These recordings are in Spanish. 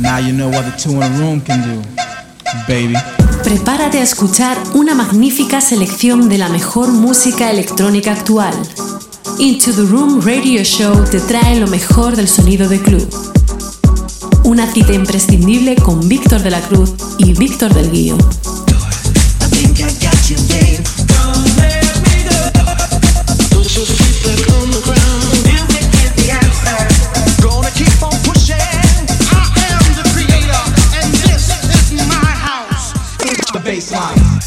Now you know what the two in a room can do, baby. Prepárate a escuchar una magnífica selección de la mejor música electrónica actual. Into the Room Radio Show te trae lo mejor del sonido de club. Una cita imprescindible con Víctor de la Cruz y Víctor del Guío.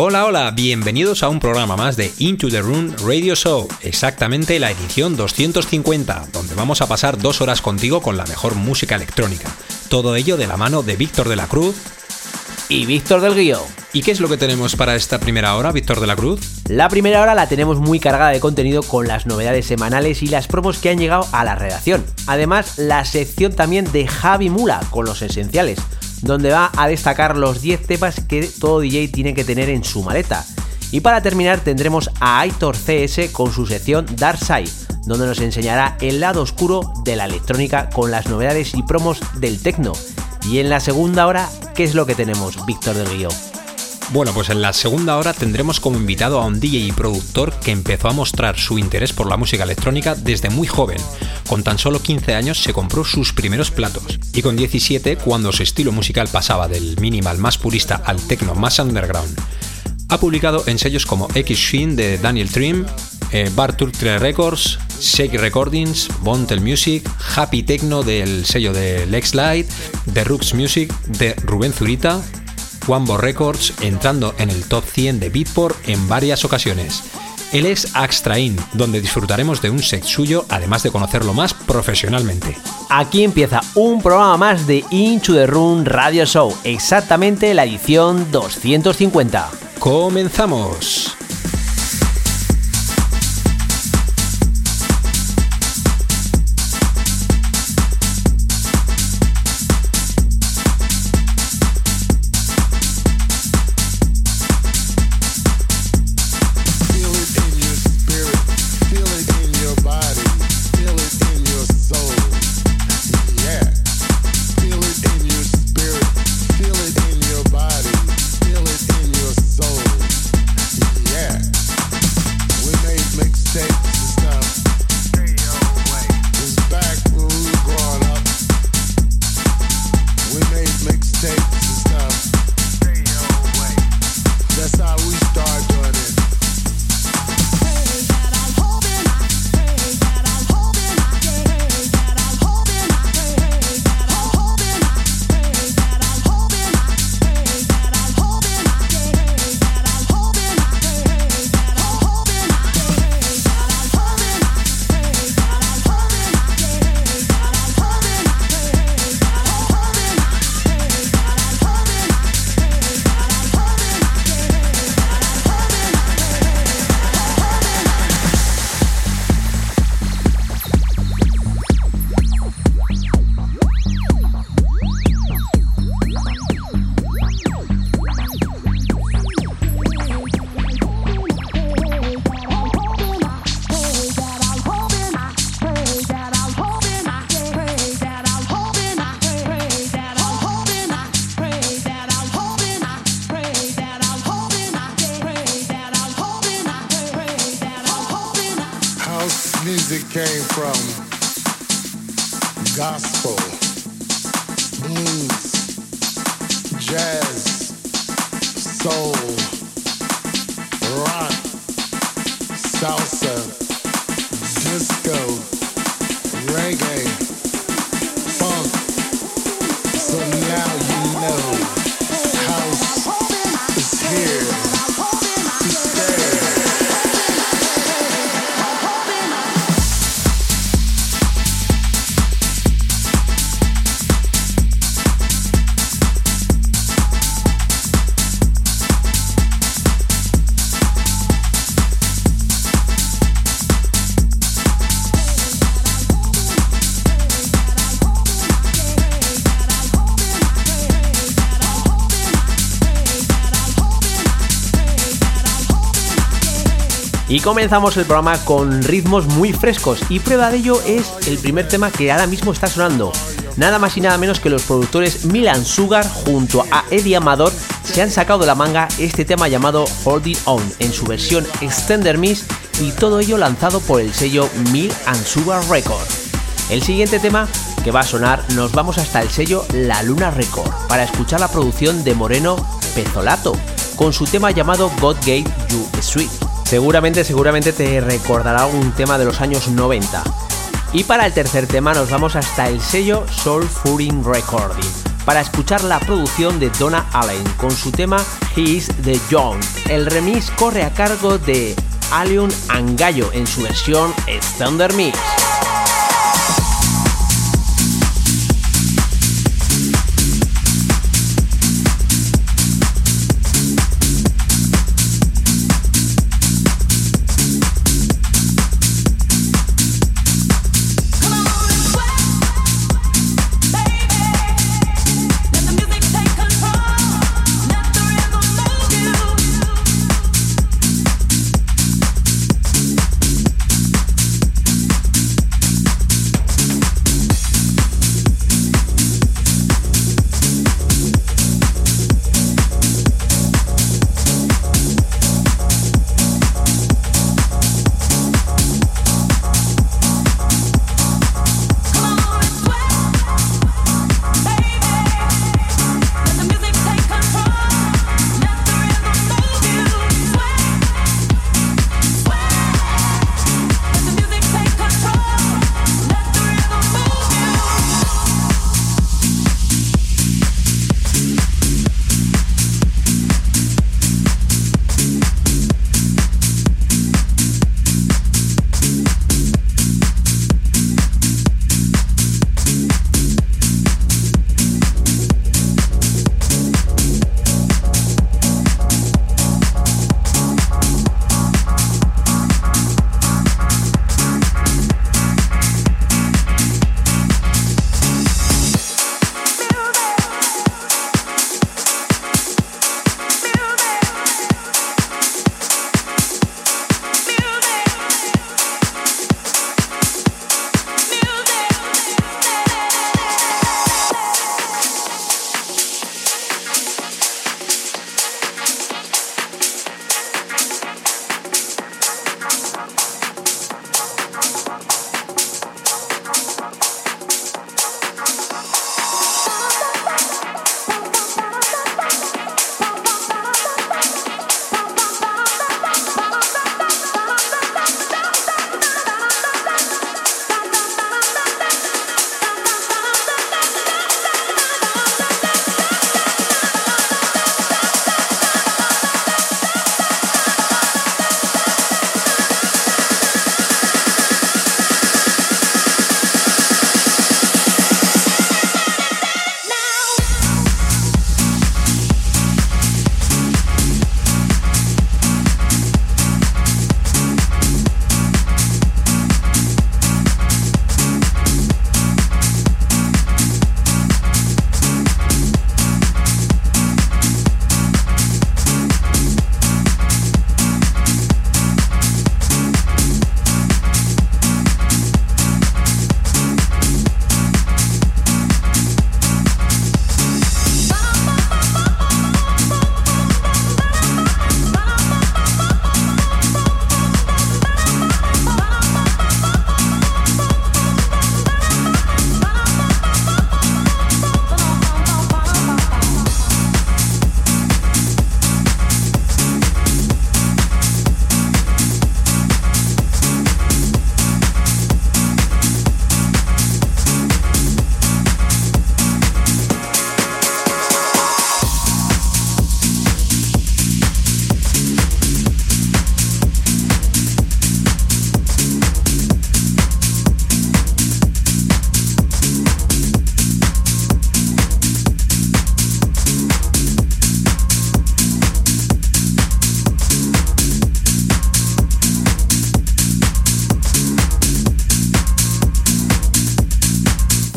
Hola, hola, bienvenidos a un programa más de Into the Room Radio Show, exactamente la edición 250, donde vamos a pasar dos horas contigo con la mejor música electrónica. Todo ello de la mano de Víctor de la Cruz y Víctor del Guión. ¿Y qué es lo que tenemos para esta primera hora, Víctor de la Cruz? La primera hora la tenemos muy cargada de contenido con las novedades semanales y las promos que han llegado a la redacción. Además, la sección también de Javi Mula con los esenciales donde va a destacar los 10 temas que todo DJ tiene que tener en su maleta. Y para terminar tendremos a Aitor CS con su sección Dark Side, donde nos enseñará el lado oscuro de la electrónica con las novedades y promos del techno. Y en la segunda hora, ¿qué es lo que tenemos, Víctor del Guión? Bueno, pues en la segunda hora tendremos como invitado a un DJ y productor que empezó a mostrar su interés por la música electrónica desde muy joven. Con tan solo 15 años se compró sus primeros platos y con 17, cuando su estilo musical pasaba del minimal más purista al techno más underground, ha publicado en sellos como X Shin de Daniel Trim, eh, Bar Turtle Records, Shake Recordings, Bontel Music, Happy Techno del sello de Lex Light, The Rooks Music de Rubén Zurita, Wambo Records, entrando en el top 100 de Beatport en varias ocasiones. Él es Axtrain, donde disfrutaremos de un set suyo, además de conocerlo más profesionalmente. Aquí empieza un programa más de Into the Room Radio Show, exactamente la edición 250. ¡Comenzamos! Comenzamos el programa con ritmos muy frescos y prueba de ello es el primer tema que ahora mismo está sonando. Nada más y nada menos que los productores Milan Sugar junto a Eddie Amador se han sacado de la manga este tema llamado Hold It On en su versión Extender Miss y todo ello lanzado por el sello Mil Sugar Record. El siguiente tema que va a sonar nos vamos hasta el sello La Luna Record para escuchar la producción de Moreno Pezolato con su tema llamado God Gave You Sweet. Seguramente, seguramente te recordará un tema de los años 90. Y para el tercer tema nos vamos hasta el sello Soul Fooding Recording para escuchar la producción de Donna Allen con su tema He's the Young. El remix corre a cargo de Alion Angallo en su versión Standard Mix.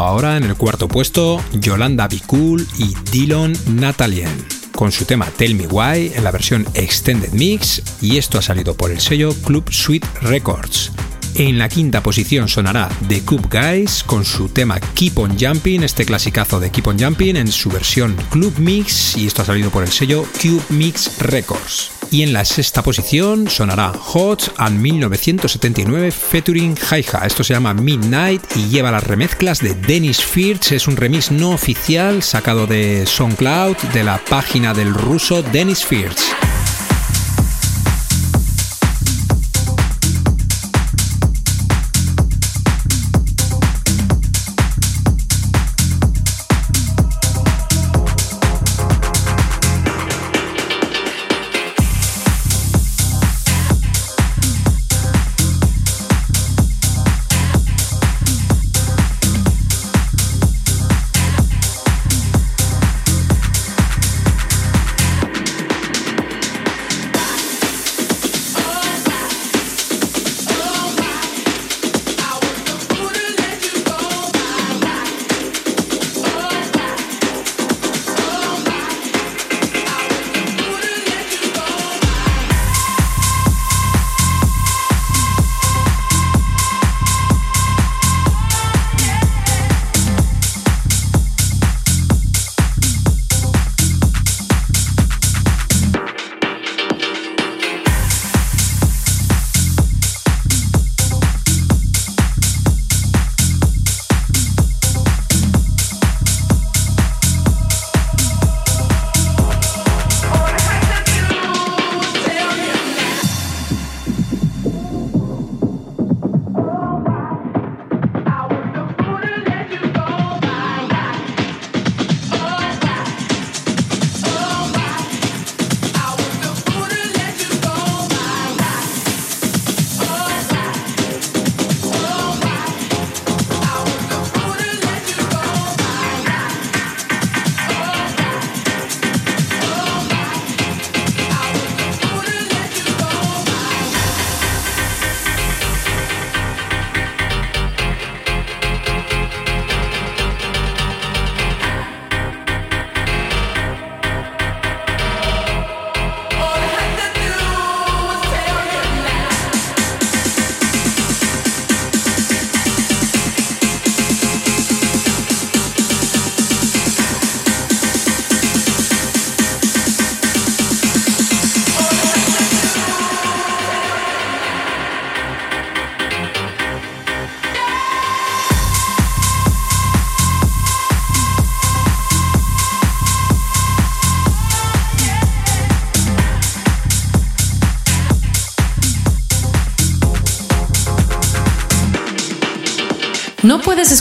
Ahora en el cuarto puesto, Yolanda Be y Dylan Natalien, con su tema Tell Me Why en la versión Extended Mix, y esto ha salido por el sello Club Suite Records. En la quinta posición sonará The Cube Guys con su tema Keep on Jumping, este clasicazo de Keep on Jumping en su versión Club Mix, y esto ha salido por el sello Cube Mix Records. Y en la sexta posición sonará Hot and 1979 featuring Haija. Esto se llama Midnight y lleva las remezclas de Dennis Firth. Es un remix no oficial sacado de SoundCloud de la página del ruso Dennis Firth.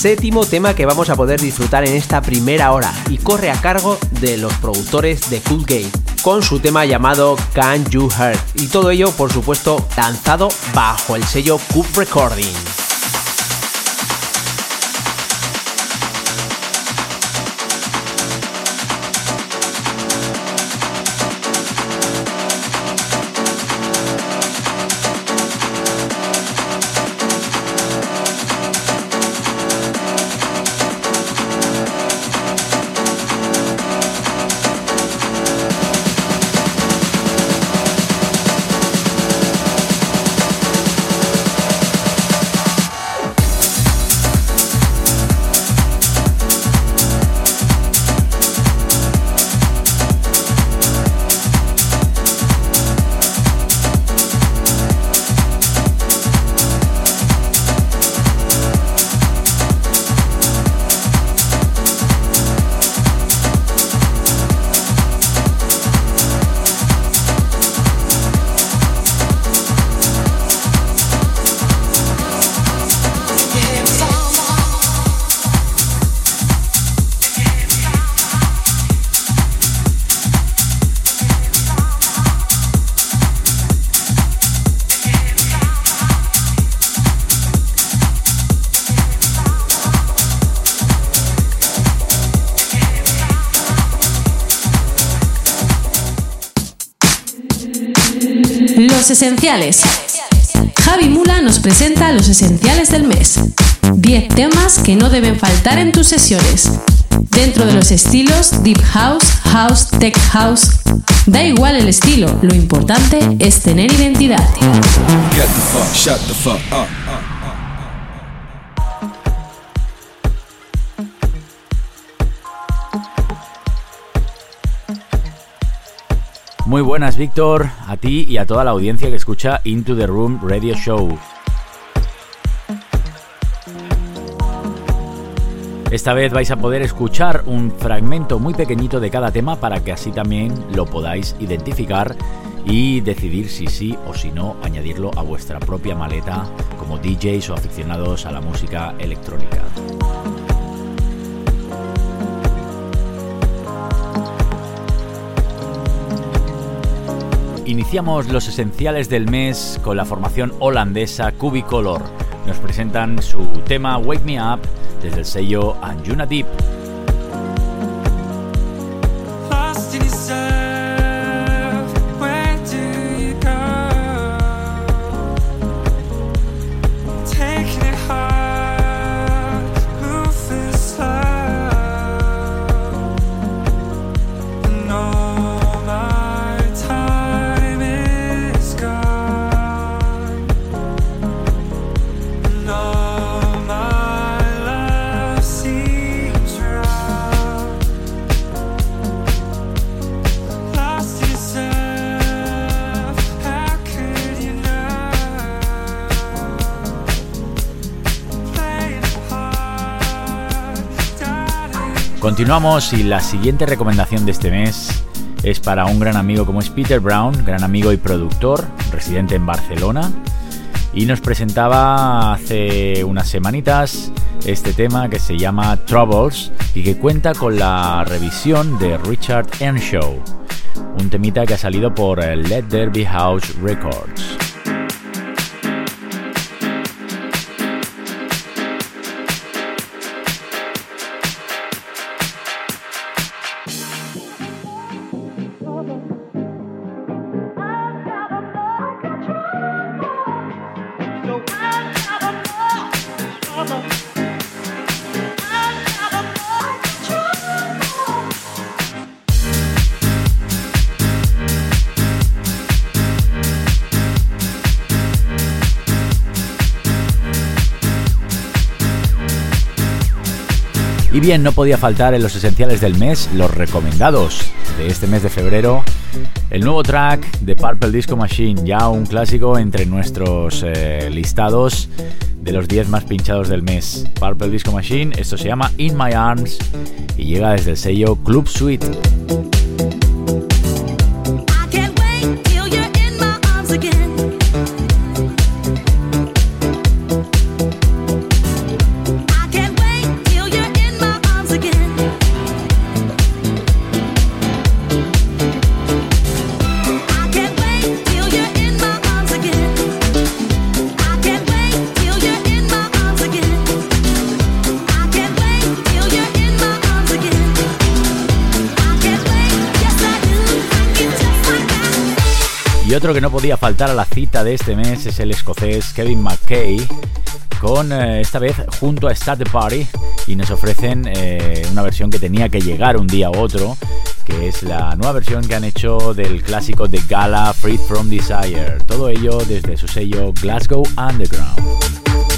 Séptimo tema que vamos a poder disfrutar en esta primera hora y corre a cargo de los productores de Cool Game con su tema llamado Can You Hear y todo ello por supuesto lanzado bajo el sello Coop Recording. Esenciales. Javi Mula nos presenta los esenciales del mes. 10 temas que no deben faltar en tus sesiones. Dentro de los estilos Deep House, House, Tech House. Da igual el estilo, lo importante es tener identidad. Muy buenas, Víctor, a ti y a toda la audiencia que escucha Into the Room Radio Show. Esta vez vais a poder escuchar un fragmento muy pequeñito de cada tema para que así también lo podáis identificar y decidir si sí o si no añadirlo a vuestra propia maleta como DJs o aficionados a la música electrónica. Iniciamos los esenciales del mes con la formación holandesa Cubicolor. Nos presentan su tema Wake Me Up desde el sello Anjuna Deep. Continuamos y la siguiente recomendación de este mes es para un gran amigo como es Peter Brown, gran amigo y productor, residente en Barcelona, y nos presentaba hace unas semanitas este tema que se llama Troubles y que cuenta con la revisión de Richard Earnshaw, un temita que ha salido por Let Derby House Records. Y bien, no podía faltar en los esenciales del mes, los recomendados de este mes de febrero, el nuevo track de Purple Disco Machine, ya un clásico entre nuestros eh, listados de los 10 más pinchados del mes. Purple Disco Machine, esto se llama In My Arms y llega desde el sello Club Suite. Otro que no podía faltar a la cita de este mes es el escocés Kevin McKay, con eh, esta vez junto a Start the Party, y nos ofrecen eh, una versión que tenía que llegar un día u otro, que es la nueva versión que han hecho del clásico de Gala Free from Desire. Todo ello desde su sello Glasgow Underground.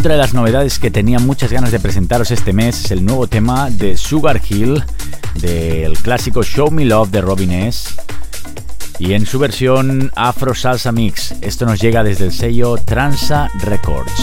Otra de las novedades que tenía muchas ganas de presentaros este mes es el nuevo tema de Sugar Hill, del clásico Show Me Love de Robin S. Y en su versión Afro Salsa Mix. Esto nos llega desde el sello Transa Records.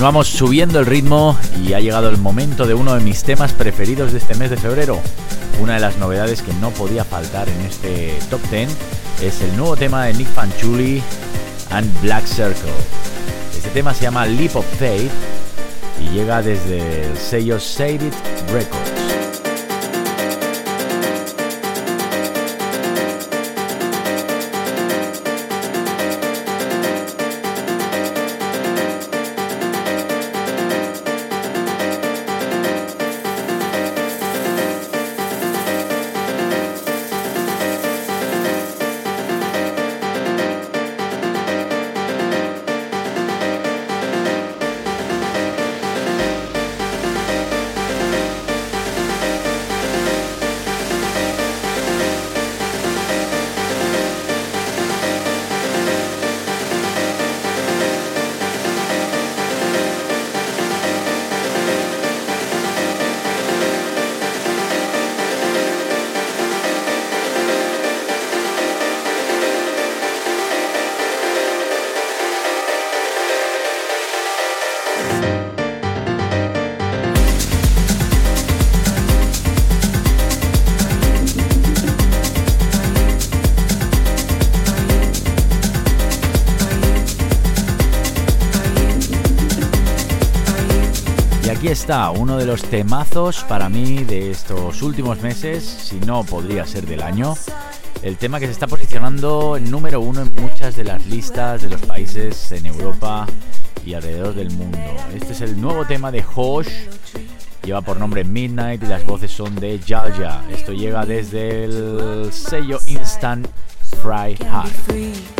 Continuamos subiendo el ritmo y ha llegado el momento de uno de mis temas preferidos de este mes de febrero. Una de las novedades que no podía faltar en este top 10 es el nuevo tema de Nick Fanchuli and Black Circle. Este tema se llama Leap of Faith y llega desde el sello Save Records. Está uno de los temazos para mí de estos últimos meses, si no podría ser del año. El tema que se está posicionando número uno en muchas de las listas de los países en Europa y alrededor del mundo. Este es el nuevo tema de Hosh, lleva por nombre Midnight y las voces son de Jalja. Esto llega desde el sello Instant Fry High.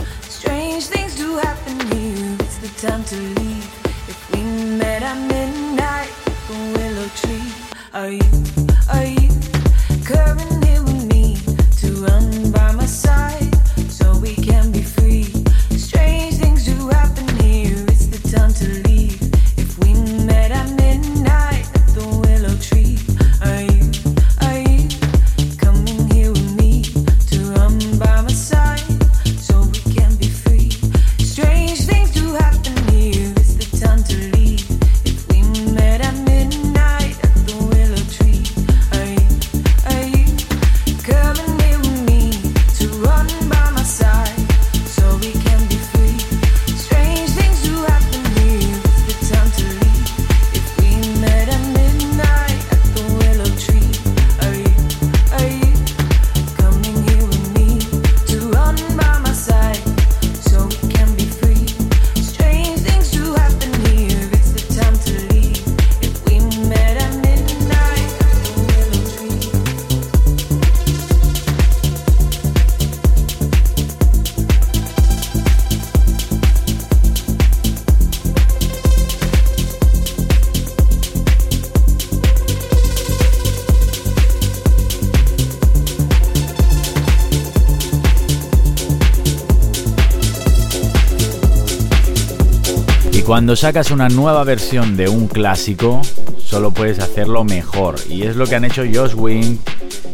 Cuando sacas una nueva versión de un clásico, solo puedes hacerlo mejor. Y es lo que han hecho Josh Wing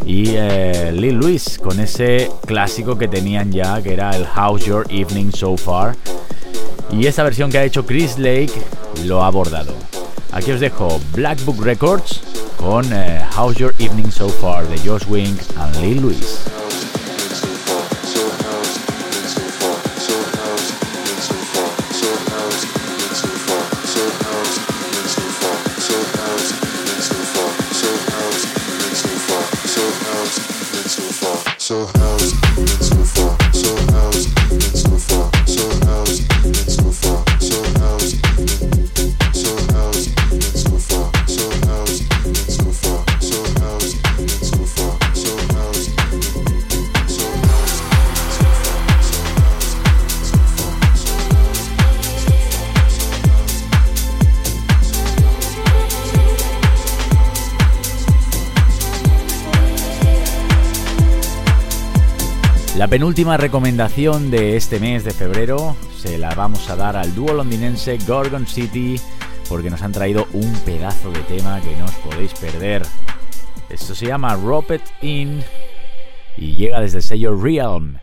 y eh, Lil Louis con ese clásico que tenían ya, que era el How's Your Evening So Far. Y esta versión que ha hecho Chris Lake lo ha abordado. Aquí os dejo Black Book Records con eh, How's Your Evening So Far de Josh Wing and Lil Louis. La penúltima recomendación de este mes de febrero se la vamos a dar al dúo londinense Gorgon City porque nos han traído un pedazo de tema que no os podéis perder. Esto se llama Ropet In y llega desde el sello Realm.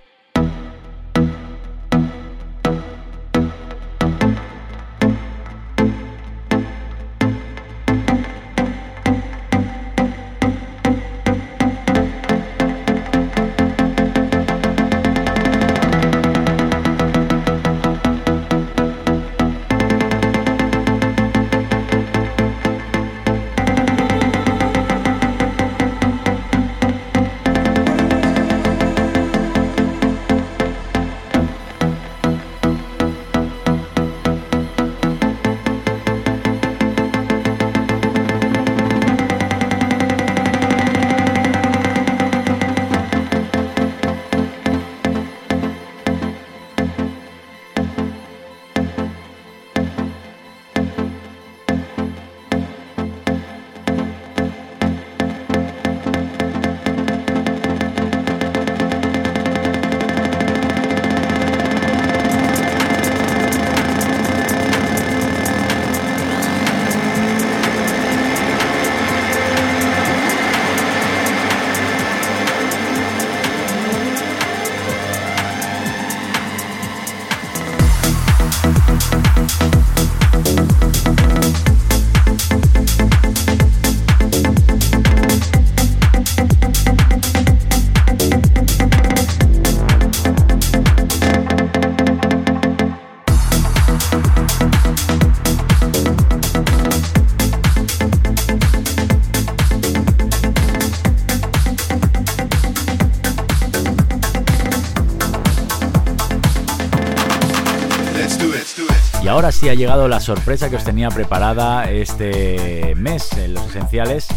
Ahora sí ha llegado la sorpresa que os tenía preparada este mes en los esenciales.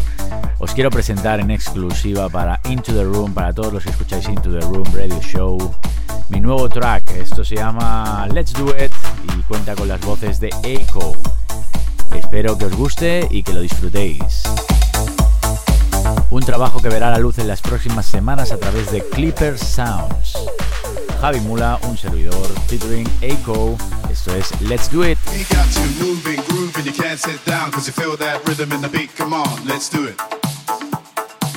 Os quiero presentar en exclusiva para Into the Room, para todos los que escucháis Into the Room Radio Show, mi nuevo track. Esto se llama Let's Do It y cuenta con las voces de Echo. Espero que os guste y que lo disfrutéis. Un trabajo que verá la luz en las próximas semanas a través de Clipper Sounds. Javi Mula, un servidor, featuring Echo. Esto es Let's Do It. We got you moving, grooving, you can't sit down cause you feel that rhythm in the beat. Come on, let's do it.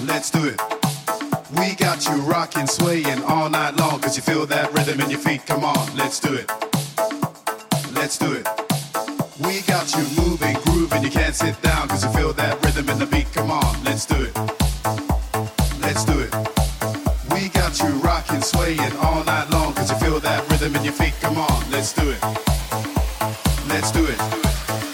Let's do it. We got you rocking, swaying all night long cause you feel that rhythm in your feet. Come on, let's do it. Rhythm your feet. Come on, let's do it. Let's do it.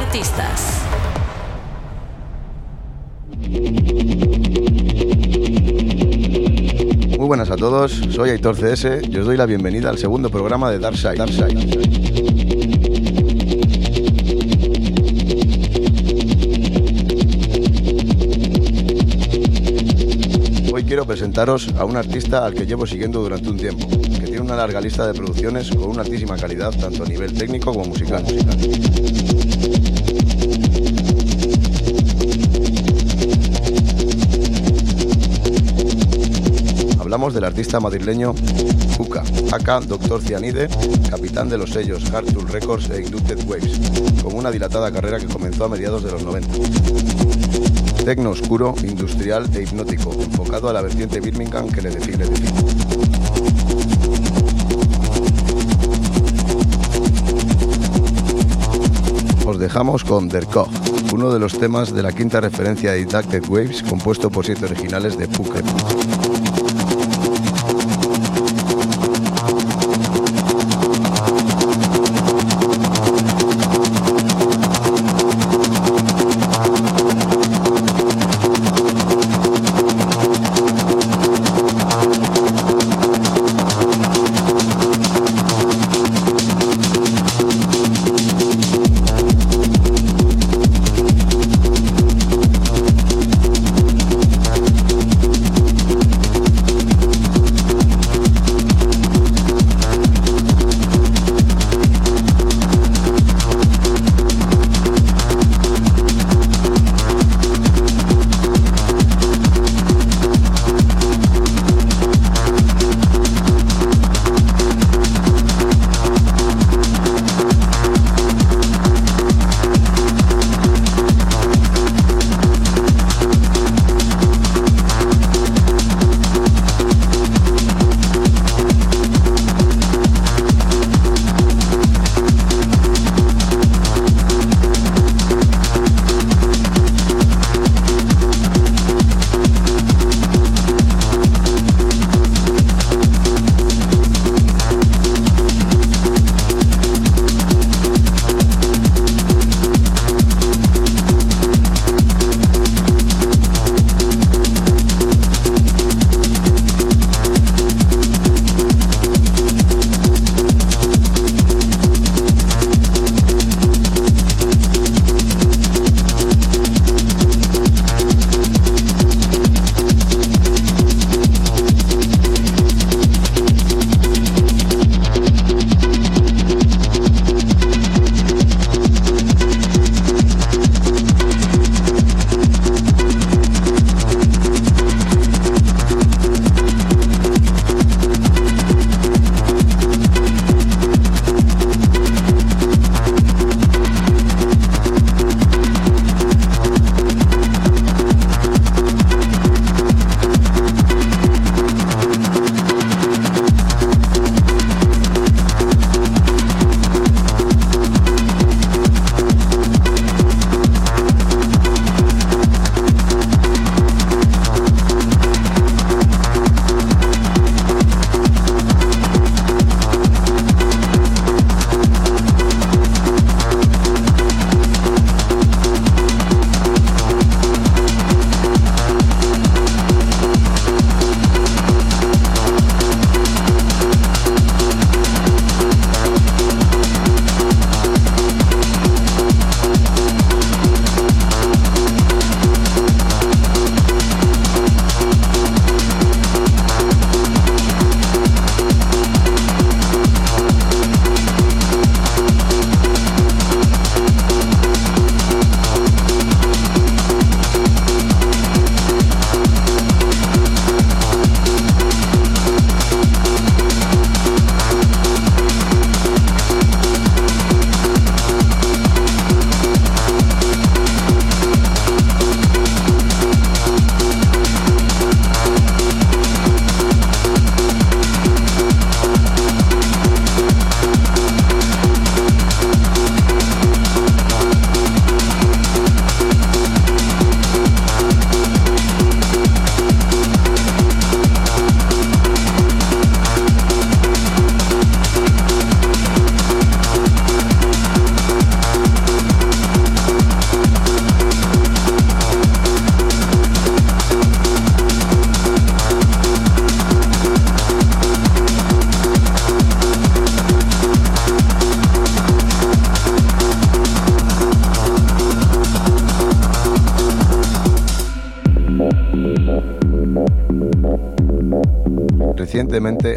Artistas. Muy buenas a todos, soy Aitor CS y os doy la bienvenida al segundo programa de Darkside. Darkside. Hoy quiero presentaros a un artista al que llevo siguiendo durante un tiempo, que tiene una larga lista de producciones con una altísima calidad tanto a nivel técnico como musical. Del artista madrileño Kuka, aka Dr. Cianide, capitán de los sellos Hardtool Records e Inducted Waves, con una dilatada carrera que comenzó a mediados de los 90. Tecno oscuro, industrial e hipnótico, enfocado a la vertiente Birmingham que le define. le define. Os dejamos con Der Koch, uno de los temas de la quinta referencia de Inducted Waves, compuesto por siete originales de Puke.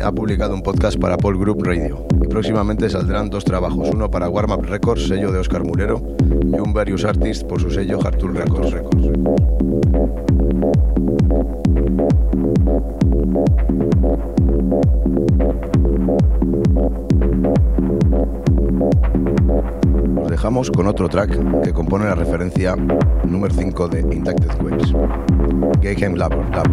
Ha publicado un podcast para Paul Group Radio próximamente saldrán dos trabajos, uno para Warm Up Records, sello de Oscar Mulero, y un Various Artists por su sello Hartul Records. Records. Nos dejamos con otro track que compone la referencia número 5 de Intacted Waves, Game Labor. Lab.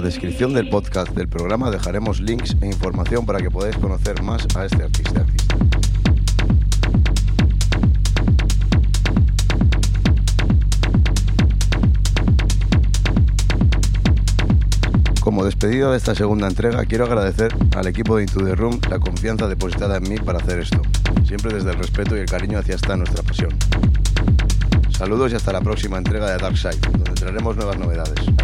Descripción del podcast del programa dejaremos links e información para que podáis conocer más a este artista. Como despedida de esta segunda entrega, quiero agradecer al equipo de Into Room la confianza depositada en mí para hacer esto, siempre desde el respeto y el cariño hacia esta nuestra pasión. Saludos y hasta la próxima entrega de Dark Side, donde traeremos nuevas novedades.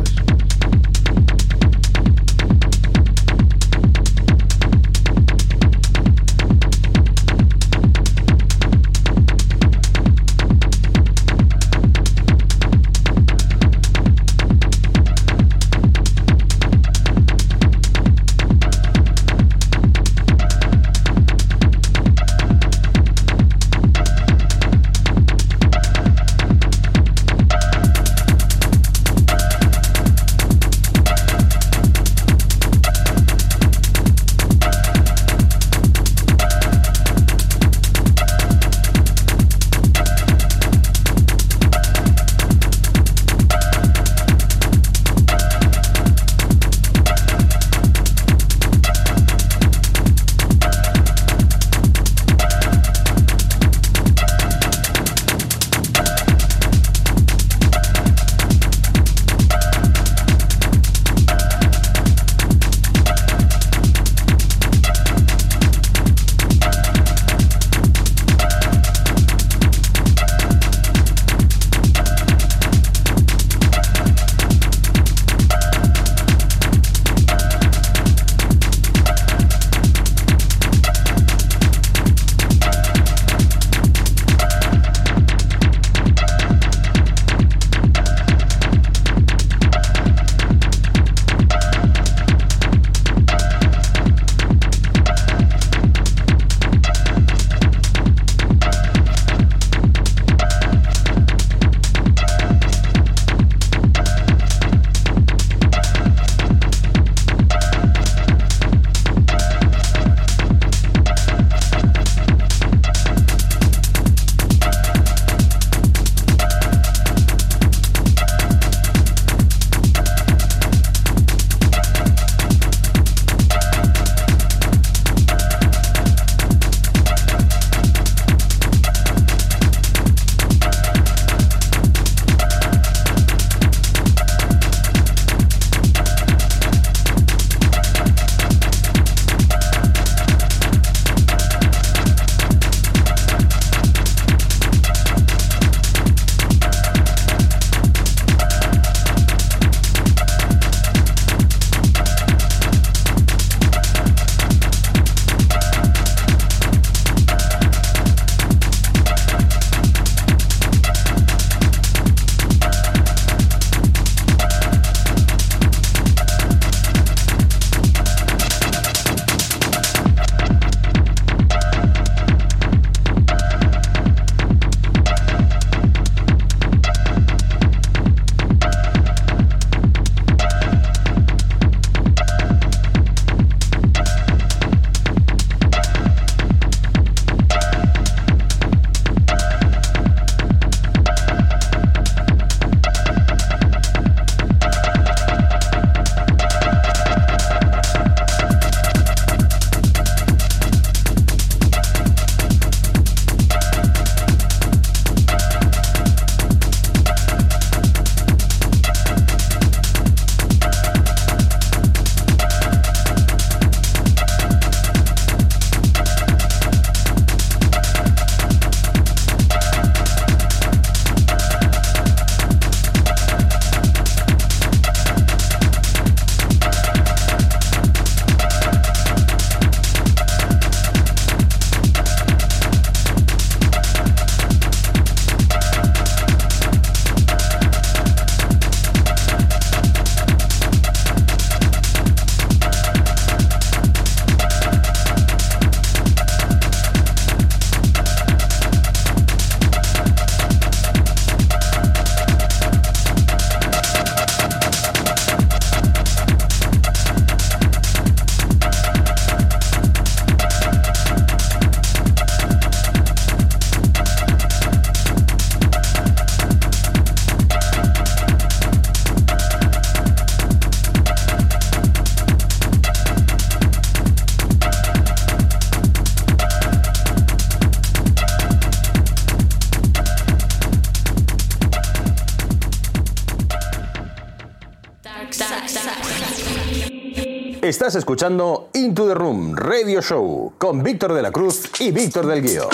Estás escuchando Into the Room Radio Show con Víctor de la Cruz y Víctor del Guío.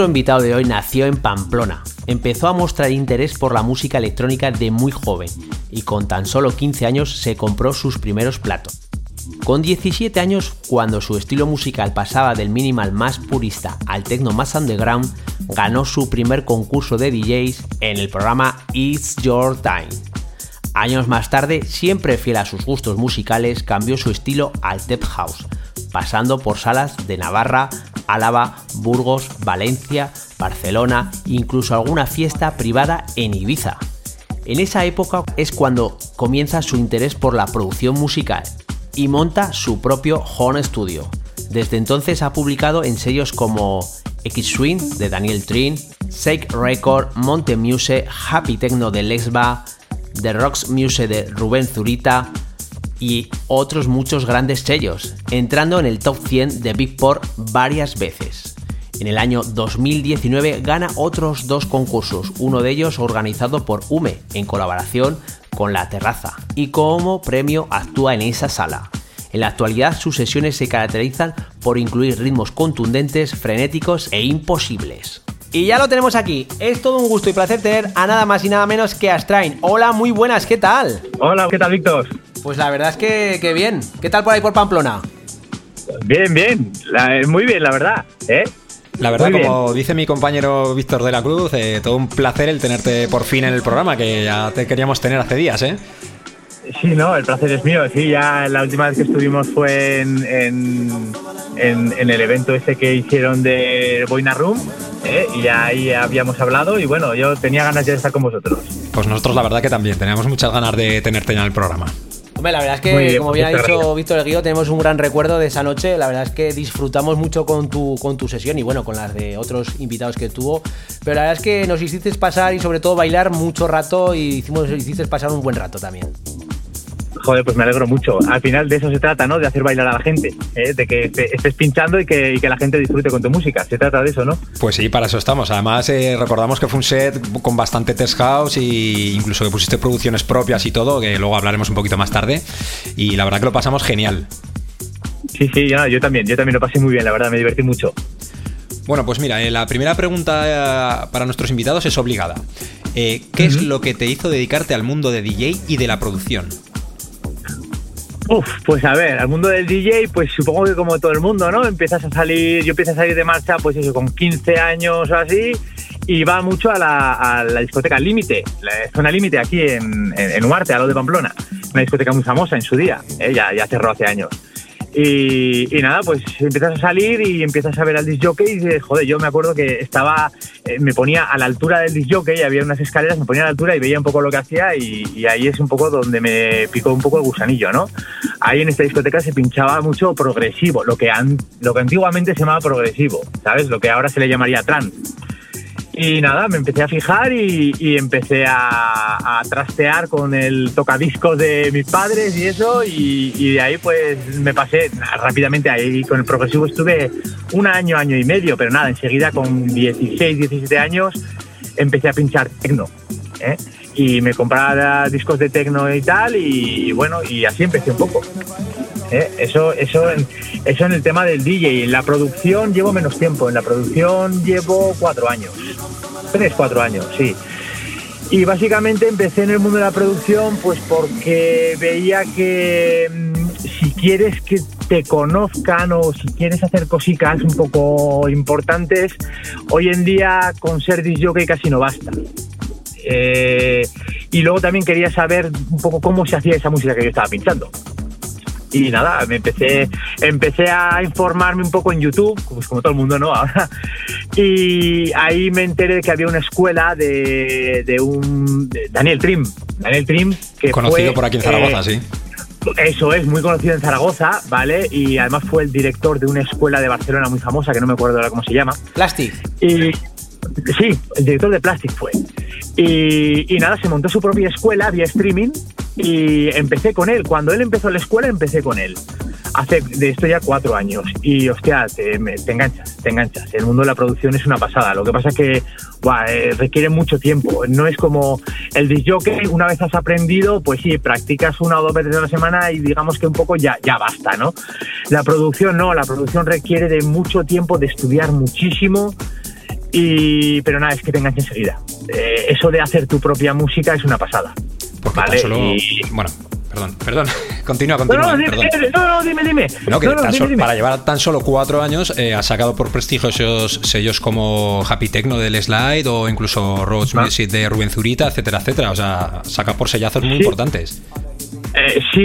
Nuestro invitado de hoy nació en Pamplona. Empezó a mostrar interés por la música electrónica de muy joven y con tan solo 15 años se compró sus primeros platos. Con 17 años, cuando su estilo musical pasaba del minimal más purista al techno más underground, ganó su primer concurso de DJs en el programa It's Your Time. Años más tarde, siempre fiel a sus gustos musicales, cambió su estilo al Tech House, pasando por salas de Navarra, Álava, Burgos, Valencia, Barcelona, incluso alguna fiesta privada en Ibiza. En esa época es cuando comienza su interés por la producción musical y monta su propio home studio. Desde entonces ha publicado en sellos como X-Swing de Daniel Trin, Sake Record, Monte Muse, Happy Techno de Lesba, The Rocks Muse de Rubén Zurita, y otros muchos grandes sellos, entrando en el top 100 de Beatport varias veces. En el año 2019 gana otros dos concursos, uno de ellos organizado por UME en colaboración con La Terraza, y como premio actúa en esa sala. En la actualidad sus sesiones se caracterizan por incluir ritmos contundentes, frenéticos e imposibles. Y ya lo tenemos aquí. Es todo un gusto y placer tener a nada más y nada menos que a Strain. Hola, muy buenas, ¿qué tal? Hola, ¿qué tal, Víctor? Pues la verdad es que, bien. ¿Qué tal por ahí por Pamplona? Bien, bien. muy bien, la verdad. ¿eh? La verdad, como dice mi compañero Víctor de la Cruz, eh, todo un placer el tenerte por fin en el programa, que ya te queríamos tener hace días, ¿eh? Sí, no, el placer es mío. Sí, ya la última vez que estuvimos fue en, en, el evento ese que hicieron de Boina Room, ¿eh? y ahí habíamos hablado, y bueno, yo tenía ganas de estar con vosotros. Pues nosotros la verdad que también, teníamos muchas ganas de tenerte en el programa. Hombre, la verdad es que, como bien ha dicho Víctor El Guío, tenemos un gran recuerdo de esa noche. La verdad es que disfrutamos mucho con tu, con tu sesión y bueno, con las de otros invitados que tuvo. Pero la verdad es que nos hiciste pasar y sobre todo bailar mucho rato y hicimos, hiciste pasar un buen rato también. Joder, pues me alegro mucho. Al final de eso se trata, ¿no? De hacer bailar a la gente, ¿eh? de que estés pinchando y que, la gente disfrute con tu música. Se trata de eso, ¿no? Pues sí, para eso estamos. Además, eh, recordamos que fue un set con bastante test house e incluso que pusiste producciones propias y todo, que luego hablaremos un poquito más tarde. Y la verdad que lo pasamos genial. Sí, sí, yo también, yo también lo pasé muy bien, la verdad, me divertí mucho. Bueno, pues mira, eh, la primera pregunta para nuestros invitados es obligada. ¿Qué es lo que te hizo dedicarte al mundo de DJ y de la producción? Uf, pues a ver, al mundo del DJ, pues supongo que como todo el mundo, ¿no? Empiezas a salir, yo empiezo a salir de marcha, pues eso, con 15 años o así, y va mucho a la, discoteca Límite, la zona Límite aquí en, en, a lo de Pamplona. Una discoteca muy famosa en su día, ¿eh? ya cerró hace años. Y, nada, pues empiezas a salir y empiezas a ver al disc jockey y dices, joder, yo me acuerdo que estaba, eh, me ponía a la altura del disc jockey, había unas escaleras, me ponía a la altura y veía un poco lo que hacía y, ahí es un poco donde me picó un poco el gusanillo, ¿no? Ahí en esta discoteca se pinchaba mucho progresivo, lo que, lo que antiguamente se llamaba progresivo, ¿sabes? Lo que ahora se le llamaría trance. Y nada, me empecé a fijar y, empecé a, trastear con el tocadiscos de mis padres y eso, y, de ahí pues me pasé rápidamente ahí con el progresivo estuve un año, año y medio, pero nada, enseguida con 16, 17 años empecé a pinchar tecno. ¿eh? Y me compraba discos de tecno y tal, y bueno, y así empecé un poco. ¿Eh? Eso, eso, en, eso en el tema del DJ. En la producción llevo menos tiempo. En la producción llevo cuatro años. Tres, cuatro años, sí. Y básicamente empecé en el mundo de la producción pues porque veía que mm, si quieres que te conozcan o si quieres hacer cositas un poco importantes, hoy en día con ser disc jockey casi no basta. Eh, y luego también quería saber un poco cómo se hacía esa música que yo estaba pinchando. Y nada, me empecé, empecé a informarme un poco en YouTube, pues como todo el mundo, ¿no? Ahora. Y ahí me enteré de que había una escuela de, de un de Daniel Trim. Daniel Trim, que Conocido fue, por aquí en eh, Zaragoza, sí. eso es, muy conocido en Zaragoza, ¿vale? Y además fue el director de una escuela de Barcelona muy famosa, que no me acuerdo ahora cómo se llama. Plastic. Y sí, el director de Plastic fue. Y, y nada, se montó su propia escuela vía streaming y empecé con él. Cuando él empezó la escuela, empecé con él. Hace de esto ya cuatro años. Y hostia, te, me- te enganchas, te enganchas. El mundo de la producción es una pasada. Lo que pasa es que buah, eh, requiere mucho tiempo. No es como el disc jockey, una vez has aprendido, pues sí, practicas una o dos veces a la semana y digamos que un poco ya, ya basta, ¿no? La producción no, la producción requiere de mucho tiempo, de estudiar muchísimo. Y, pero nada, es que te engancha enseguida. Eh, eso de hacer tu propia música es una pasada. Porque Vale, tan solo. y- Bueno, perdón, perdón. Continúa, No, continúa. no, perdón. dime, no, no, dime, dime. No, que No, no, tan dime, solo- dime. para llevar tan solo cuatro años eh, ha sacado por prestigio esos sellos como Happy Techno del Slide o incluso Ah. Music de Rubén Zurita, etcétera, etcétera. O sea, saca por sellazos muy Sí. importantes. Eh, sí,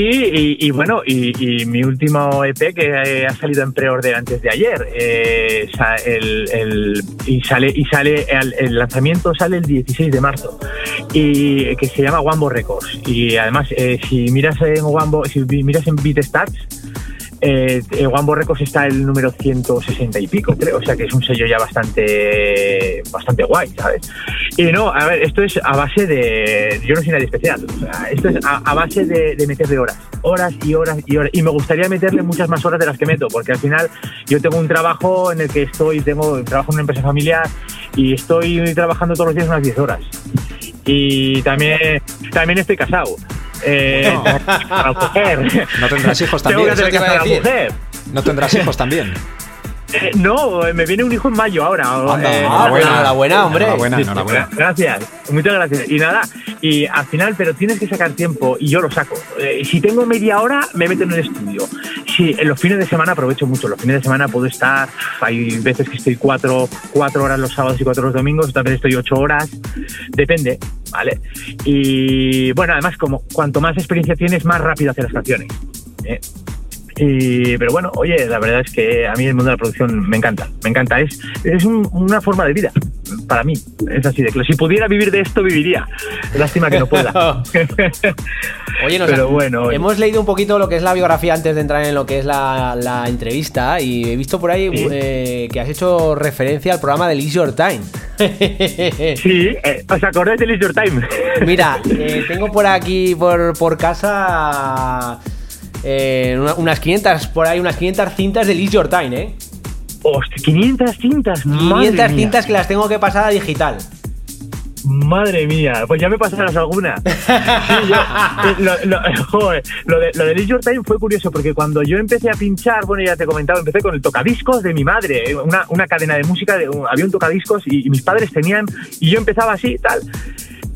y, y bueno, y, mi último EP que eh, ha salido en pre-order antes de ayer, eh, el, el- y sale, y sale el, el lanzamiento sale el 16 de marzo, y que se llama Wambo Records. Y además, eh, si miras en Wambo, si miras en BeatStats, eh, eh, Wambo Records está el número 160 y pico, creo, o sea que es un sello ya bastante bastante guay, ¿sabes? Y no, a ver, esto es a base de. Yo no soy nadie especial, o sea, esto es a, a base de, de meterle horas, horas y horas y horas. Y me gustaría meterle muchas más horas de las que meto, porque al final yo tengo un trabajo en el que estoy, tengo trabajo en una empresa familiar y estoy trabajando todos los días unas 10 horas. Y también, también estoy casado. Eh, a la mujer. No tendrás hijos Tengo también. que te a la decir. mujer. No tendrás hijos también. Eh, no, eh, me viene un hijo en mayo ahora. Anda, Eh, enhorabuena. enhorabuena, hombre. Enhorabuena, Sí, enhorabuena. Gracias, muchas gracias. Y nada, y al final, pero tienes que sacar tiempo y yo lo saco. Eh, si tengo media hora, me meto en el estudio. Sí, en los fines de semana aprovecho mucho. Los fines de semana puedo estar, hay veces que estoy cuatro, cuatro horas los sábados y cuatro los domingos, veces estoy ocho horas, depende, ¿vale? Y bueno, además, como cuanto más experiencia tienes, más rápido hacer las canciones. ¿eh? Y, pero bueno, oye, la verdad es que a mí el mundo de la producción me encanta, me encanta, es, es un- una forma de vida, para mí, es así de claro. Si pudiera vivir de esto, viviría. Lástima que no pueda. Oye, nos pero bueno, oye. hemos leído un poquito lo que es la biografía antes de entrar en lo que es la, la entrevista y he visto por ahí Sí. eh, que has hecho referencia al programa de Leisure Time. Sí, eh, ¿os acordáis de Leisure Time? Mira, eh, tengo por aquí, por, por casa, eh, una- unas 500, por ahí, unas 500 cintas de Leisure Time, ¿eh? Hostia, 500 cintas, madre 500 mía. cintas que las tengo que pasar a digital. Madre mía, pues ya me pasarás alguna. Sí, yo, eh, lo, lo- joder, lo de, lo de Leisure Time fue curioso porque cuando yo empecé a pinchar, bueno, ya te he comentado, empecé con el tocadiscos de mi madre, eh, una, una cadena de música, de, un- había un tocadiscos y, y mis padres tenían, y yo empezaba así, tal.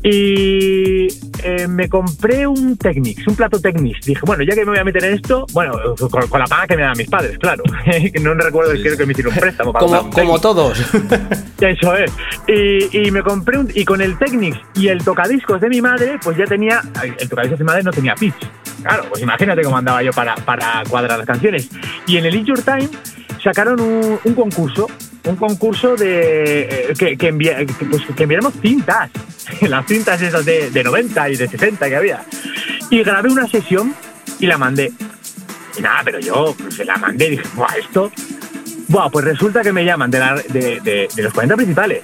Y eh, me compré un Technics, un plato Technics. Dije, bueno, ya que me voy a meter en esto, bueno, con, con la paga que me dan mis padres, claro. no recuerdo, creo que me hicieron un préstamo para Como, un como todos. Eso es. Y, y me compré un. Y con el Technics y el tocadiscos de mi madre, pues ya tenía. El tocadiscos de mi madre no tenía pitch. Claro, pues imagínate cómo andaba yo para, para cuadrar las canciones. Y en el Eat Your Time sacaron un, un concurso. Un concurso de. eh, que, que, que, pues, que enviáramos cintas. Las cintas esas de, de 90 y de 60 que había. Y grabé una sesión y la mandé. Y nada, pero yo pues, se la mandé y dije, Buah, esto. Buah, pues resulta que me llaman de, la- de- de- de los 40 principales,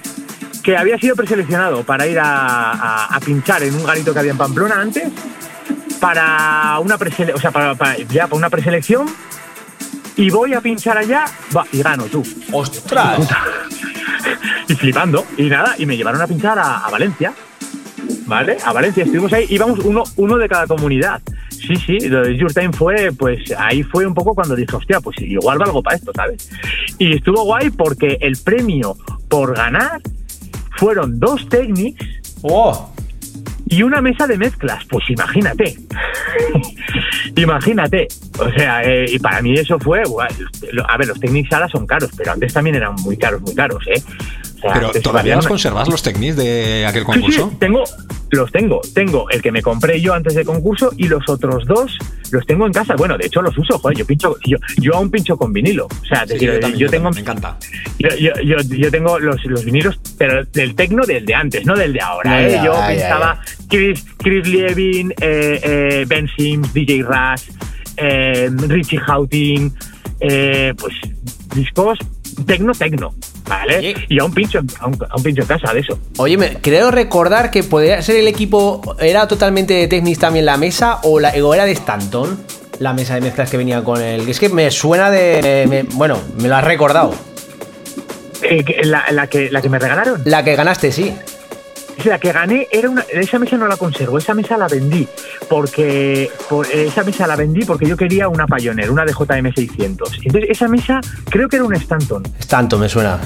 que había sido preseleccionado para ir a, a- a pinchar en un garito que había en Pamplona antes, para una presele o sea, para, para- ya para una preselección, y voy a pinchar allá, buah, y gano tú. ¡Ostras! Y flipando, y nada, y me llevaron a pinchar a, a Valencia. ¿Vale? A Valencia estuvimos ahí, íbamos uno, uno de cada comunidad. Sí, sí, lo de Your Time fue, pues ahí fue un poco cuando dije, hostia, pues igual valgo para esto, ¿sabes? Y estuvo guay porque el premio por ganar fueron dos Technics ¡Oh! Y una mesa de mezclas. Pues imagínate. imagínate. O sea, eh, y para mí eso fue. lo- A ver, los Technics ahora son caros, pero antes también eran muy caros, muy caros, ¿eh? O sea, Pero ¿todavía los conservas los Technics de aquel Sí, sí, concurso? tengo, los tengo. Tengo el que me compré yo antes del concurso y los otros dos los tengo en casa. Bueno, de hecho los uso, joder, yo pincho, yo, yo aún pincho con vinilo. O sea, Sí, yo decir, también, yo yo tengo, también, me encanta. yo, yo, yo, yo tengo los, los vinilos, pero del tecno del de antes, no del de ahora. No, ¿eh? ya, Yo ya, pensaba Chris, Chris Lievin, eh, eh, Ben Sims, DJ Rush, eh, Richie Houghton, eh, pues discos tecno, tecno, ¿vale? Oye. Y aún pincho, aún, aún pincho en casa de eso. Oye, me, creo recordar que podría ser el equipo. ¿Era totalmente de Technics también la mesa o, la, o era de Stanton? La mesa de mezclas que venía con el. Es que me suena de. me- bueno, me lo has recordado. Eh, la, la que, la que me regalaron. La que ganaste, sí. La que gané era una. Esa mesa no la conservo, esa mesa la vendí. Porque. Por, esa mesa la vendí porque yo quería una Pioneer, una de JM600. Entonces, esa mesa creo que era un Stanton. Stanton me suena.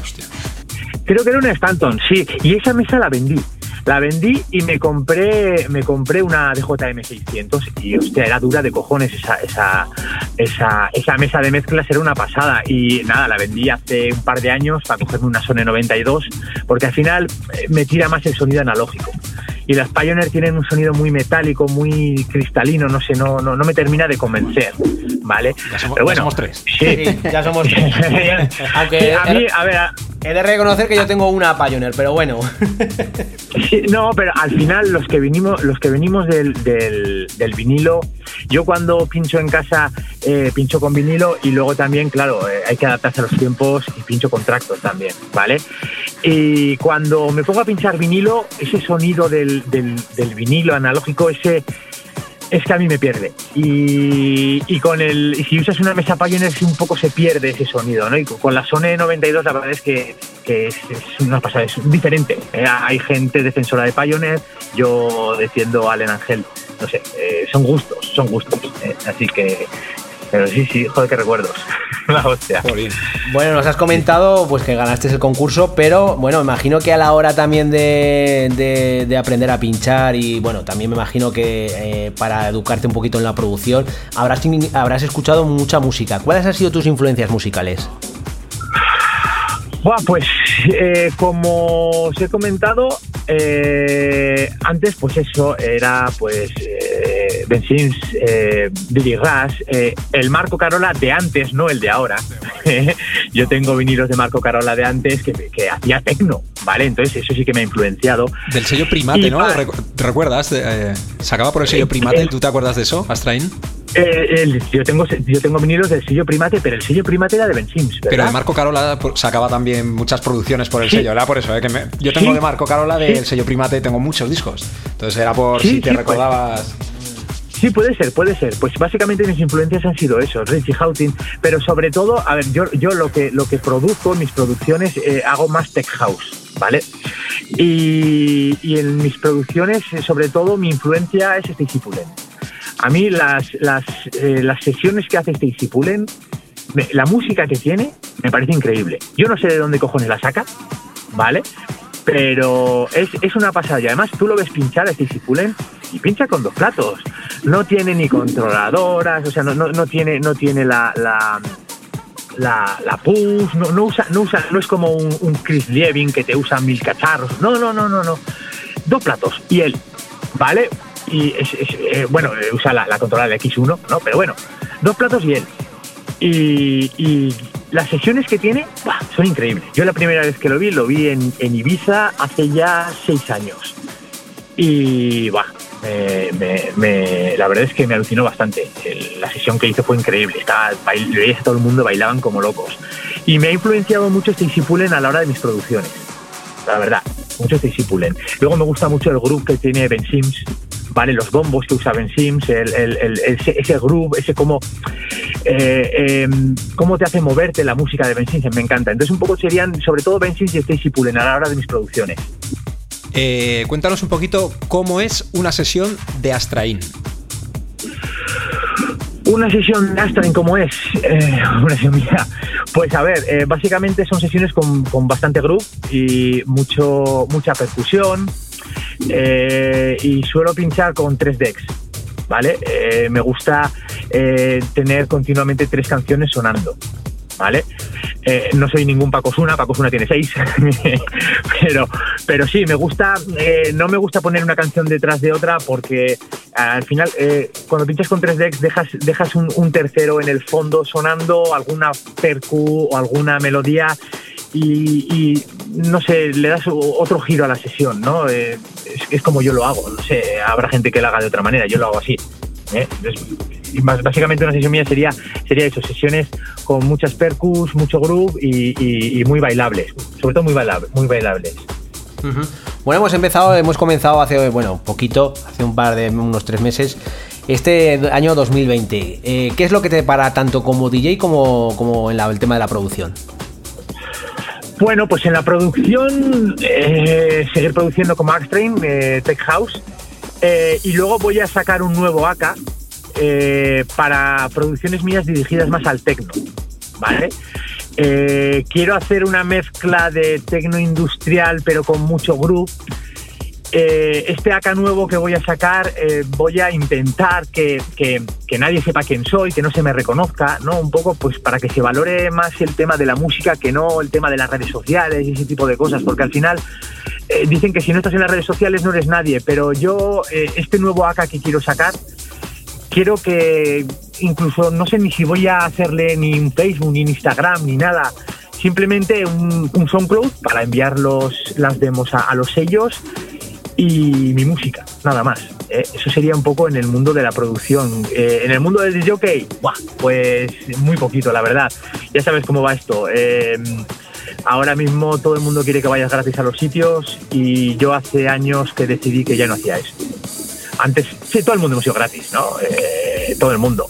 Creo que era un Stanton, sí. Y esa mesa la vendí. La vendí y me compré me compré una DJM 600 y hostia, era dura de cojones esa, esa, esa, esa mesa de mezclas, era una pasada. Y nada, la vendí hace un par de años para cogerme una Sony 92 porque al final eh, me tira más el sonido analógico. Y las Pioneer tienen un sonido muy metálico, muy cristalino, no sé, no, no, no me termina de convencer, ¿vale? Ya somos, Pero ya bueno, somos tres. Sí, Sí, ya somos tres. Aunque a mí, a ver, a- he de reconocer que yo tengo una Pioneer, pero bueno. No, pero al final los que vinimos, los que venimos del, del, vinilo, yo cuando pincho en casa eh, pincho con vinilo y luego también, claro, eh, hay que adaptarse a los tiempos y pincho con tractos también, ¿vale? Y cuando me pongo a pinchar vinilo, ese sonido del, del vinilo analógico, ese es que a mí me pierde. Y, con el y si usas una mesa Pioneer un poco se pierde ese sonido, ¿no? Y con- la Sony 92 la verdad es que, es, una pasada, es diferente. ¿eh? Hay gente defensora de Pioneer, yo defiendo a Allen Angel, no sé, eh, son gustos, son gustos. ¿eh? Así que, pero sí, sí, joder, qué recuerdos. la hostia. Bueno, nos has comentado pues que ganaste el concurso, pero bueno, imagino que a la hora también de, de- de aprender a pinchar y bueno, también me imagino que eh, para educarte un poquito en la producción habrás, habrás escuchado mucha música. ¿Cuáles han sido tus influencias musicales? Buah, pues eh, como os he comentado eh, antes, pues eso era pues eh, Ben Sims, eh, Billy Rush, eh, el Marco Carola de antes, no el de ahora. Yo tengo vinilos de Marco Carola de antes que, que hacía tecno, ¿vale? Entonces eso sí que me ha influenciado. Del sello Primate, Y ¿no? ¿Te recuerdas? Eh, sacaba por el sello Primate. ¿tú te acuerdas de eso, Astrain? Eh, el- yo tengo yo tengo vinilos del sello Primate, pero el sello Primate era de Ben Sims, ¿verdad? Pero de Marco Carola sacaba también muchas producciones por el Sí. sello, era por eso, ¿eh? que me- yo tengo Sí. de Marco Carola del Sí. sello Primate, tengo muchos discos. Entonces era por si te pues. recordabas. Sí, puede ser, puede ser. Pues básicamente mis influencias han sido eso, Richie Houghton, pero sobre todo, a ver, yo, yo lo que lo que produzco, mis producciones, eh, hago más tech house, ¿vale? Y, y en mis producciones, sobre todo, mi influencia es Stacy Pullen. A mí las, las, eh, las sesiones que hace Stacy Pullen, me- la música que tiene, me parece increíble. Yo no sé de dónde cojones la saca, ¿vale? Pero es, es una pasada. Y además tú lo ves pinchar a Stacy Pullen y pincha con dos platos. No tiene ni controladoras, o sea, no, no, no tiene, no tiene la, la, la, la push, no, no usa, no usa, no es como un, Chris Lievin que te usa mil cacharros. No, no, no, no, no. Dos platos y él, ¿vale? Y es, es, eh, bueno, eh, usa la, la controladora X1, ¿no? Pero bueno, dos platos y él. Y, y las sesiones que tiene son increíbles. Yo la primera vez que lo vi, lo vi en, en Ibiza hace ya seis años. Y buah, me- me- me- la verdad es que me alucinó bastante. El- la sesión que hizo fue increíble. Estaba, bail- todo el mundo, bailaban como locos. Y me ha influenciado mucho Stacy Pullen a la hora de mis producciones. La verdad, mucho Stacy Pullen. Luego me gusta mucho el groove que tiene Ben Sims. ¿Vale? Los bombos que usa Ben Sims, el, el- el- ese, ese groove, ese cómo, eh, em, cómo te hace moverte la música de Ben Sims, me encanta. Entonces un poco serían, sobre todo Ben Sims y Stacy Pullen a la hora de mis producciones. Eh, cuéntanos un poquito cómo es una sesión de Astrain. Una sesión de Astran, ¿cómo es? Eh, una sesión mía. Pues a ver, eh, básicamente son sesiones con, con bastante groove y mucho, mucha percusión. Eh, y suelo pinchar con tres decks. ¿Vale? Eh, me gusta eh, tener continuamente tres canciones sonando. ¿Vale? No soy ningún Paco Suna, Paco Suna tiene seis, pero, pero sí, me gusta, no me gusta poner una canción detrás de otra porque al final, cuando pinchas con tres decks, dejas, dejas un, un tercero en el fondo sonando, alguna percu o alguna melodía y, no sé, le das otro giro a la sesión, ¿no? Eh, es, como yo lo hago, no sé, habrá gente que lo haga de otra manera, yo lo hago así. ¿eh? Y básicamente una sesión mía sería, sería eso, sesiones con muchas percus, mucho groove y, muy bailables, sobre todo muy, muy bailables. Uh. Bueno, hemos empezado, hemos comenzado hace, bueno, poquito, hace un par de, unos tres meses, este año 2020. Eh, ¿Qué es lo que te para tanto como DJ como, como en la, el tema de la producción? Bueno, pues en la producción, eh, seguir produciendo como Axtrain, eh, Tech House, eh, y luego voy a sacar un nuevo AK eh, para producciones mías dirigidas más al techno, ¿vale? Quiero hacer una mezcla de techno industrial, pero con mucho groove. Eh, este AK nuevo que voy a sacar, eh, voy a intentar que, que, nadie sepa quién soy, que no se me reconozca, ¿no? Un poco pues para que se valore más el tema de la música que no el tema de las redes sociales y ese tipo de cosas, porque al final eh, dicen que si no estás en las redes sociales no eres nadie, pero yo este nuevo AK que quiero sacar, quiero que incluso no sé ni si voy a hacerle ni un Facebook, ni un Instagram, ni nada, simplemente un, un SoundCloud para enviar las demos a los sellos y mi música, nada más. Eh, eso sería un poco en el mundo de la producción. Eh, en el mundo del DJ, okay, pues muy poquito, la verdad. Ya sabes cómo va esto. Eh, ahora mismo todo el mundo quiere que vayas gratis a los sitios y yo hace años que decidí que ya no hacía esto. Antes, sí, todo el mundo hemos ido gratis, ¿no? Eh, todo el mundo.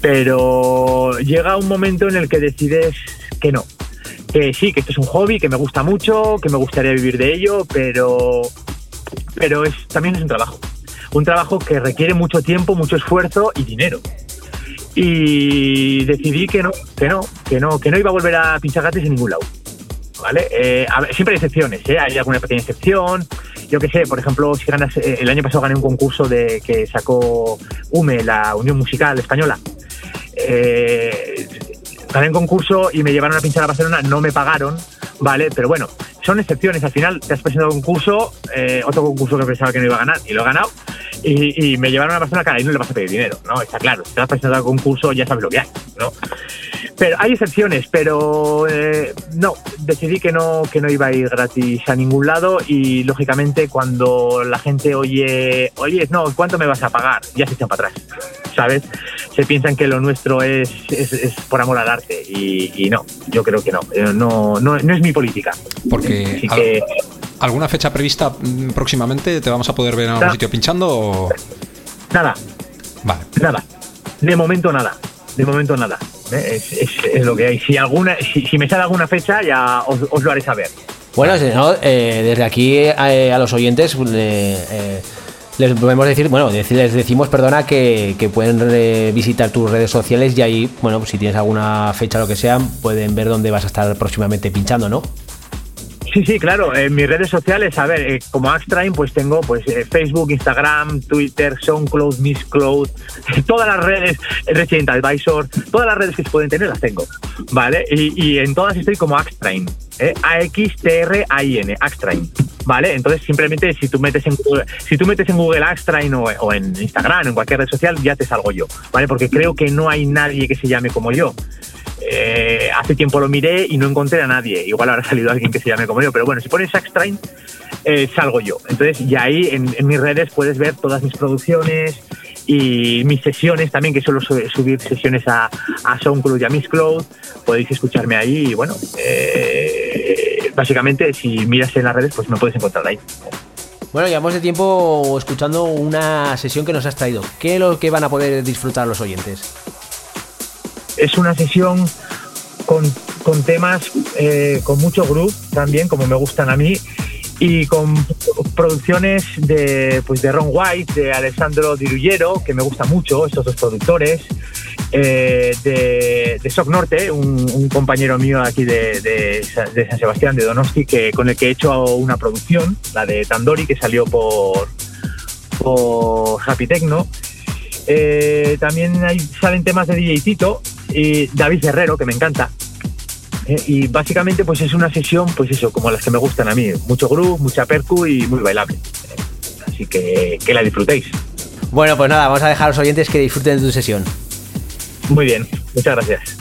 pero llega un momento en el que decides que no. Que sí, que esto es un hobby, que me gusta mucho, que me gustaría vivir de ello, pero pero es, también es un trabajo. Un trabajo que requiere mucho tiempo, mucho esfuerzo y dinero. Y decidí que no, que no, que no, que no iba a volver a pinchar gratis en ningún lado. ¿Vale? Eh, siempre hay excepciones, ¿eh? hay alguna pequeña excepción. Yo qué sé, por ejemplo, si ganas, eh, el año pasado gané un concurso de que sacó UME, la Unión Musical Española. Eh, gané un concurso y me llevaron a pinchar a Barcelona, no me pagaron, ¿vale? Pero bueno, son excepciones. Al final te has presentado un concurso, eh, otro concurso que pensaba que no iba a ganar y lo he ganado. Y, me llevaron a persona cara y no le vas a pedir dinero, ¿no? Está claro. Te has presentado un concurso, ya sabes lo que hay, ¿no? Pero hay excepciones, pero eh, no, decidí que no, que no iba a ir gratis a ningún lado y lógicamente cuando la gente oye, oye, no, ¿cuánto me vas a pagar? Ya se echan para atrás, ¿sabes? Se piensan que lo nuestro es, es, es por amor al arte y, y, no, yo creo que no, no, no, no es mi política. Porque... Así que, ¿Alguna fecha prevista próximamente? ¿Te vamos a poder ver en algún sitio pinchando? O... Nada. Vale. Nada. De momento nada. De momento nada. ¿eh? Es, lo que hay. Si, alguna, si, me sale alguna fecha, ya os, lo haré saber. Bueno, ¿no? eh, desde aquí eh, a los oyentes les podemos decir, bueno, les decimos, perdona, que, que pueden visitar tus redes sociales y ahí, bueno, si tienes alguna fecha o lo que sea, pueden ver dónde vas a estar próximamente pinchando, ¿no? Sí, sí, claro. En mis redes sociales, a ver, eh, como Axtrain, pues tengo pues eh, Facebook, Instagram, Twitter, SoundCloud, Misscloud, todas las redes, Resident Advisor, todas las redes que se pueden tener las tengo, ¿vale? Y, y en todas estoy como Axtrain, ¿eh? A-X-T-R-A-I-N, Axtrain. ¿Vale? Entonces simplemente si tú metes en Google, si tú metes en Google Axtrain o, o en Instagram en cualquier red social, ya te salgo yo, ¿vale? Porque creo que no hay nadie que se llame como yo. Eh, hace tiempo lo miré y no encontré a nadie. Igual habrá salido alguien que se llame como yo, pero bueno, si pones Saxtrain, eh, salgo yo. Entonces, y ahí en, mis redes puedes ver todas mis producciones y mis sesiones también, que suelo subir sesiones a, SoundCloud y a Misscloud. Podéis escucharme ahí y bueno, eh, básicamente si miras en las redes, pues me puedes encontrar ahí. Bueno, llevamos de tiempo escuchando una sesión que nos has traído. ¿Qué es lo que van a poder disfrutar los oyentes? Es una sesión con, con temas eh, con mucho groove también, como me gustan a mí, y con producciones de, pues de Ron White, de Alessandro Dirullero, que me gusta mucho, estos dos productores, eh, de, de, Soc Norte, un, compañero mío aquí de, de San Sebastián, de Donosti, que, con el que he hecho una producción, la de Tandori, que salió por, por Happy Techno. Eh, también hay, salen temas de DJ Tito y David Herrero, que me encanta. Eh, y básicamente pues es una sesión, pues eso, como las que me gustan a mí. Mucho groove, mucha percu y muy bailable. Así que que la disfrutéis. Bueno, pues nada, vamos a dejar a los oyentes que disfruten de tu sesión. Muy bien, muchas gracias.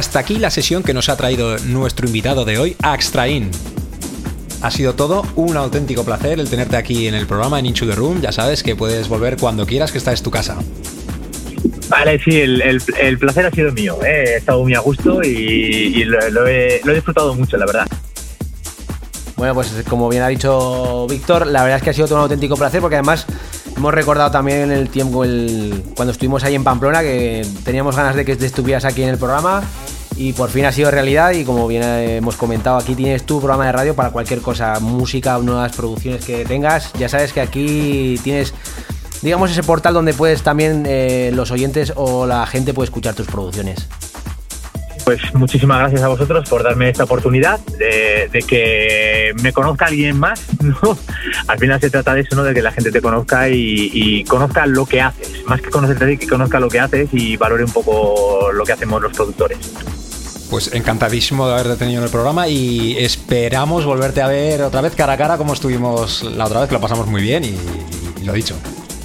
Hasta aquí la sesión que nos ha traído nuestro invitado de hoy, Axtrain. Ha sido todo un auténtico placer el tenerte aquí en el programa en Into the Room. Ya sabes que puedes volver cuando quieras, que esta es tu casa. Vale, sí, el, placer ha sido mío. ¿eh? He estado muy a gusto y, lo, he, disfrutado mucho, la verdad. Bueno, pues como bien ha dicho Víctor, la verdad es que ha sido todo un auténtico placer porque además hemos recordado también el tiempo el, cuando estuvimos ahí en Pamplona que teníamos ganas de que estuvieras aquí en el programa y por fin ha sido realidad y como bien hemos comentado aquí tienes tu programa de radio para cualquier cosa, música nuevas producciones que tengas. Ya sabes que aquí tienes digamos, ese portal donde puedes también eh, los oyentes o la gente puede escuchar tus producciones. Pues muchísimas gracias a vosotros por darme esta oportunidad de, que me conozca alguien más. Al final se trata de eso, ¿no? de que la gente te conozca y, conozca lo que haces. Más que conocerte, que conozca lo que haces y valore un poco lo que hacemos los productores. Pues encantadísimo de haberte tenido en el programa y esperamos volverte a ver otra vez cara a cara como estuvimos la otra vez, que lo pasamos muy bien y, y lo dicho.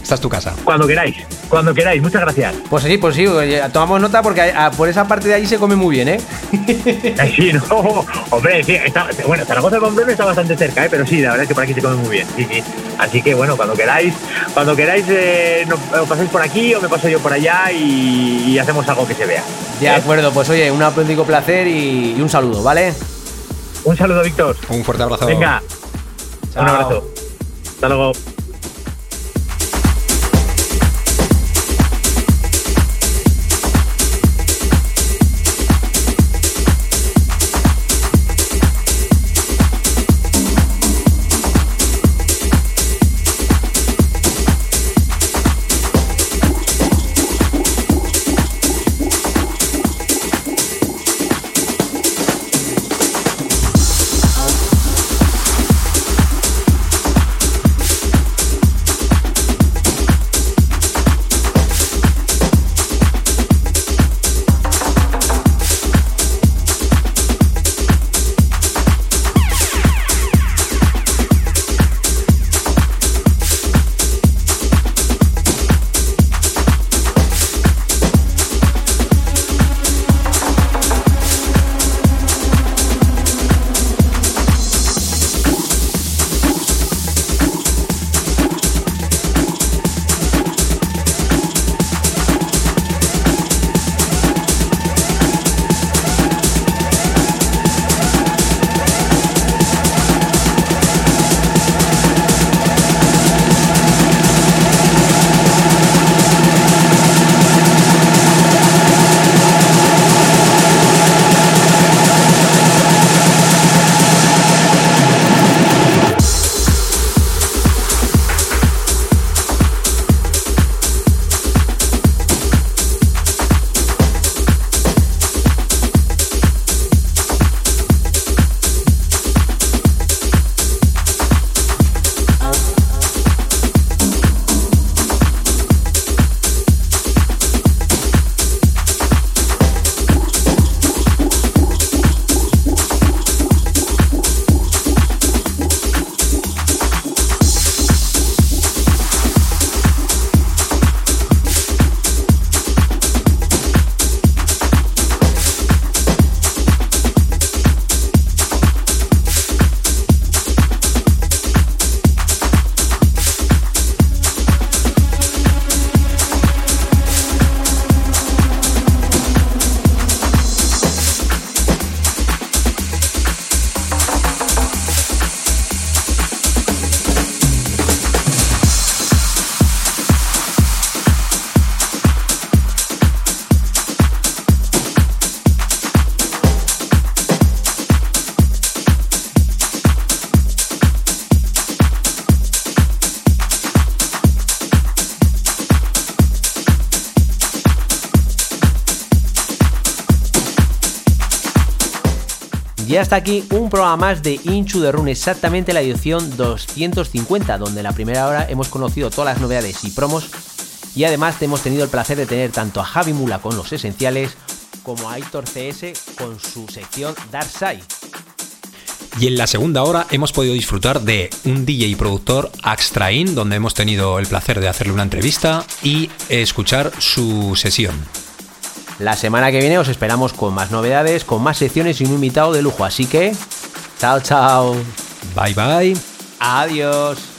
Esta es tu casa. Cuando queráis, cuando queráis. Muchas gracias. Pues sí, pues sí. Tomamos nota porque por esa parte de ahí se come muy bien, ¿eh? sí, no. Hombre, sí, está, bueno, Zaragoza con está bastante cerca, ¿eh? Pero sí, la verdad es que por aquí se come muy bien. Sí, sí. Así que bueno, cuando queráis, cuando queráis, eh, os paséis por aquí o me paso yo por allá y, hacemos algo que se vea. De ¿Eh? acuerdo, pues oye, un auténtico placer y, un saludo, ¿vale? Un saludo, Víctor. Un fuerte abrazo. Venga. Un abrazo. Hasta luego. Hasta aquí un programa más de Inchu de Run, exactamente la edición 250, donde en la primera hora hemos conocido todas las novedades y promos. Y además hemos tenido el placer de tener tanto a Javi Mula con los esenciales como a Aitor CS con su sección Dark Side. Y en la segunda hora hemos podido disfrutar de un DJ y productor Axtrain, donde hemos tenido el placer de hacerle una entrevista y escuchar su sesión. La semana que viene os esperamos con más novedades, con más secciones y un invitado de lujo. Así que, chao, chao. Bye bye. Adiós.